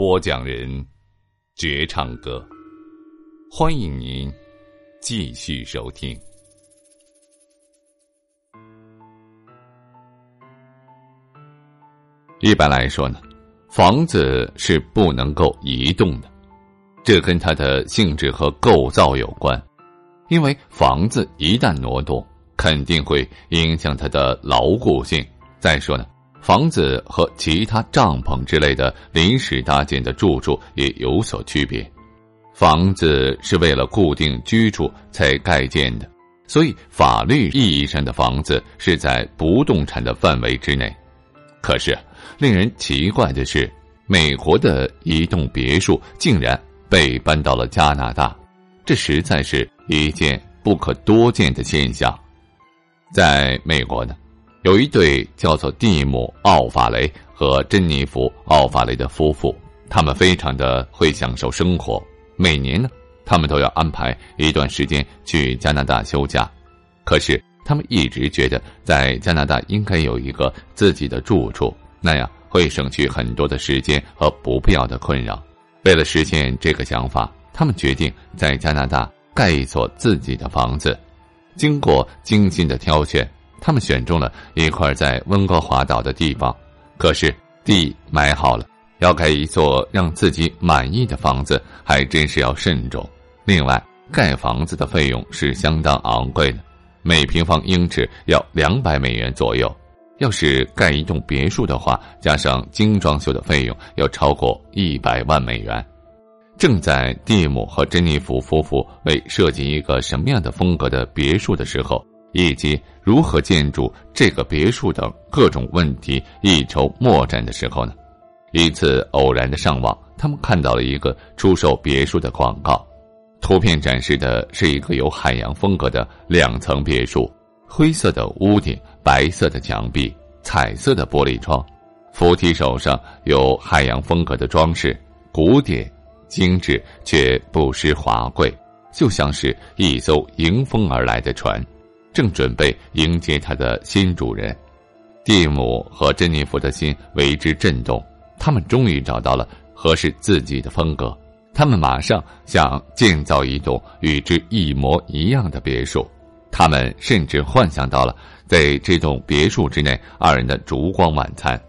播讲人：绝唱歌，欢迎您继续收听。一般来说呢，房子是不能够移动的，这跟它的性质和构造有关。因为房子一旦挪动，肯定会影响它的牢固性。再说呢，房子和其他帐篷之类的临时搭建的住处也有所区别。房子是为了固定居住才盖建的，所以法律意义上的房子是在不动产的范围之内。可是。令人奇怪的是，美国的一栋别墅竟然被搬到了加拿大，这实在是一件不可多见的现象。在美国呢，有一对叫做蒂姆·奥法雷和珍妮弗·奥法雷的夫妇，他们非常的会享受生活。每年呢，他们都要安排一段时间去加拿大休假，可是他们一直觉得在加拿大应该有一个自己的住处。那样会省去很多的时间和不必要的困扰。为了实现这个想法，他们决定在加拿大盖一所自己的房子。经过精心的挑选，他们选中了一块在温哥华岛的地方。可是地买好了，要盖一座让自己满意的房子，还真是要慎重。另外，盖房子的费用是相当昂贵的，每平方英尺要两百美元左右。要是盖一栋别墅的话，加上精装修的费用，要超过一百万美元。正在蒂姆和珍妮弗夫妇为设计一个什么样的风格的别墅的时候，以及如何建筑这个别墅等各种问题一筹莫展的时候呢？一次偶然的上网，他们看到了一个出售别墅的广告，图片展示的是一个有海洋风格的两层别墅。灰色的屋顶，白色的墙壁，彩色的玻璃窗，扶梯手上有海洋风格的装饰，古典、精致却不失华贵，就像是一艘迎风而来的船，正准备迎接它的新主人。蒂姆和珍妮弗的心为之震动，他们终于找到了合适自己的风格，他们马上想建造一栋与之一模一样的别墅。他们甚至幻想到了在这栋别墅之内二人的烛光晚餐，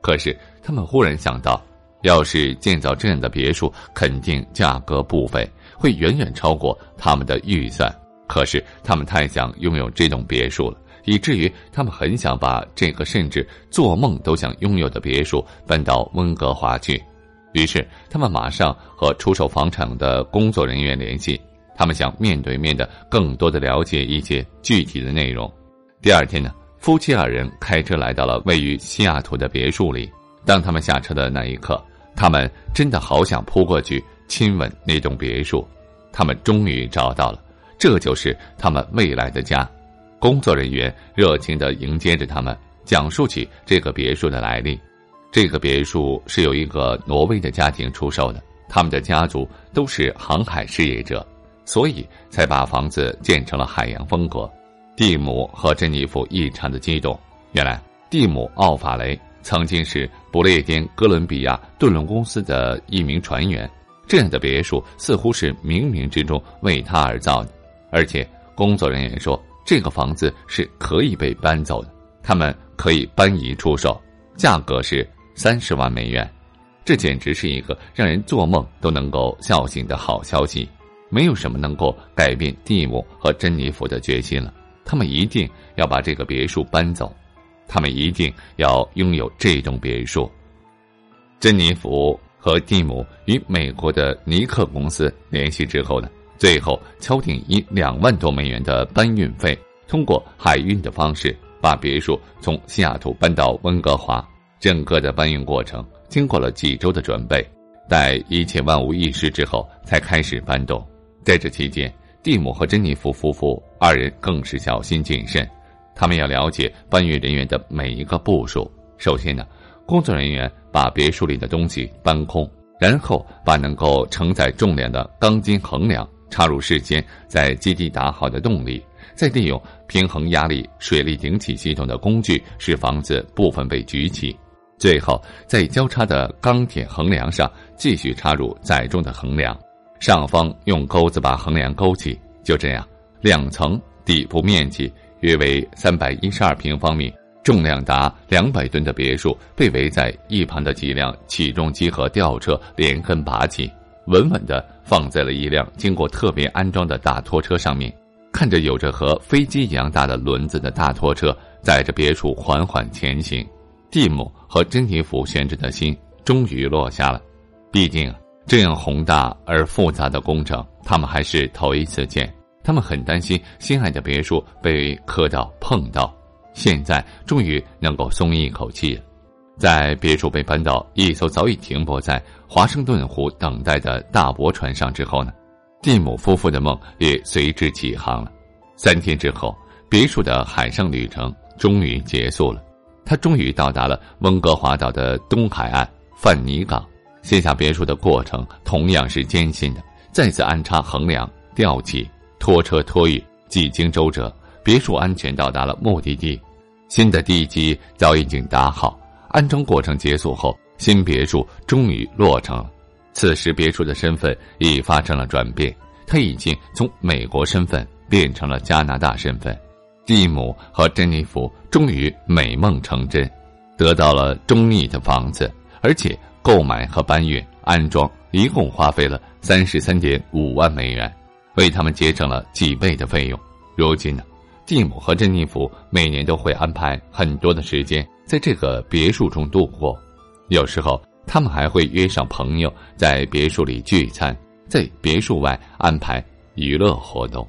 可是他们忽然想到，要是建造这样的别墅，肯定价格不菲，会远远超过他们的预算。可是他们太想拥有这栋别墅了，以至于他们很想把这个甚至做梦都想拥有的别墅搬到温哥华去。于是他们马上和出售房产的工作人员联系。他们想面对面的更多的了解一些具体的内容。第二天呢，夫妻二人开车来到了位于西雅图的别墅里。当他们下车的那一刻，他们真的好想扑过去亲吻那栋别墅。他们终于找到了，这就是他们未来的家。工作人员热情的迎接着他们，讲述起这个别墅的来历。这个别墅是由一个挪威的家庭出售的，他们的家族都是航海事业者。所以才把房子建成了海洋风格。蒂姆和珍妮弗异常的激动。原来，蒂姆·奥法雷曾经是不列颠哥伦比亚顿轮公司的一名船员。这样的别墅似乎是冥冥之中为他而造的。而且，工作人员说，这个房子是可以被搬走的，他们可以搬移出售，价格是三十万美元。这简直是一个让人做梦都能够笑醒的好消息。没有什么能够改变蒂姆和珍妮弗的决心了。他们一定要把这个别墅搬走，他们一定要拥有这栋别墅。珍妮弗和蒂姆与美国的尼克公司联系之后呢，最后敲定以两万多美元的搬运费，通过海运的方式把别墅从西雅图搬到温哥华。整个的搬运过程经过了几周的准备，待一切万无一失之后，才开始搬动。在这期间，蒂姆和珍妮弗夫妇二人更是小心谨慎，他们要了解搬运人员的每一个步数。首先呢，工作人员把别墅里的东西搬空，然后把能够承载重量的钢筋横梁插入事先在基地打好的洞里，再利用平衡压力水力顶起系统的工具使房子部分被举起，最后在交叉的钢铁横梁上继续插入载重的横梁。上方用钩子把横梁勾起，就这样，两层底部面积约为三百一十二平方米、重量达两百吨的别墅，被围在一旁的几辆起重机和吊车连根拔起，稳稳地放在了一辆经过特别安装的大拖车上面。看着有着和飞机一样大的轮子的大拖车载着别墅缓缓前行，蒂姆和珍妮弗悬着的心终于落下了。毕竟。这样宏大而复杂的工程，他们还是头一次见。他们很担心心爱的别墅被磕到、碰到。现在终于能够松一口气了。在别墅被搬到一艘早已停泊在华盛顿湖等待的大驳船上之后呢，蒂姆夫妇的梦也随之起航了。三天之后，别墅的海上旅程终于结束了。他终于到达了温哥华岛的东海岸范尼港。卸下别墅的过程同样是艰辛的，再次安插横梁、吊起、拖车托运，几经周折，别墅安全到达了目的地。新的地基早已经搭好，安装过程结束后，新别墅终于落成。此时，别墅的身份已发生了转变，他已经从美国身份变成了加拿大身份。蒂姆和珍妮弗终于美梦成真，得到了中意的房子，而且。购买和搬运、安装一共花费了三十三点五万美元，为他们节省了几倍的费用。如今呢，蒂姆和珍妮弗每年都会安排很多的时间在这个别墅中度过，有时候他们还会约上朋友在别墅里聚餐，在别墅外安排娱乐活动。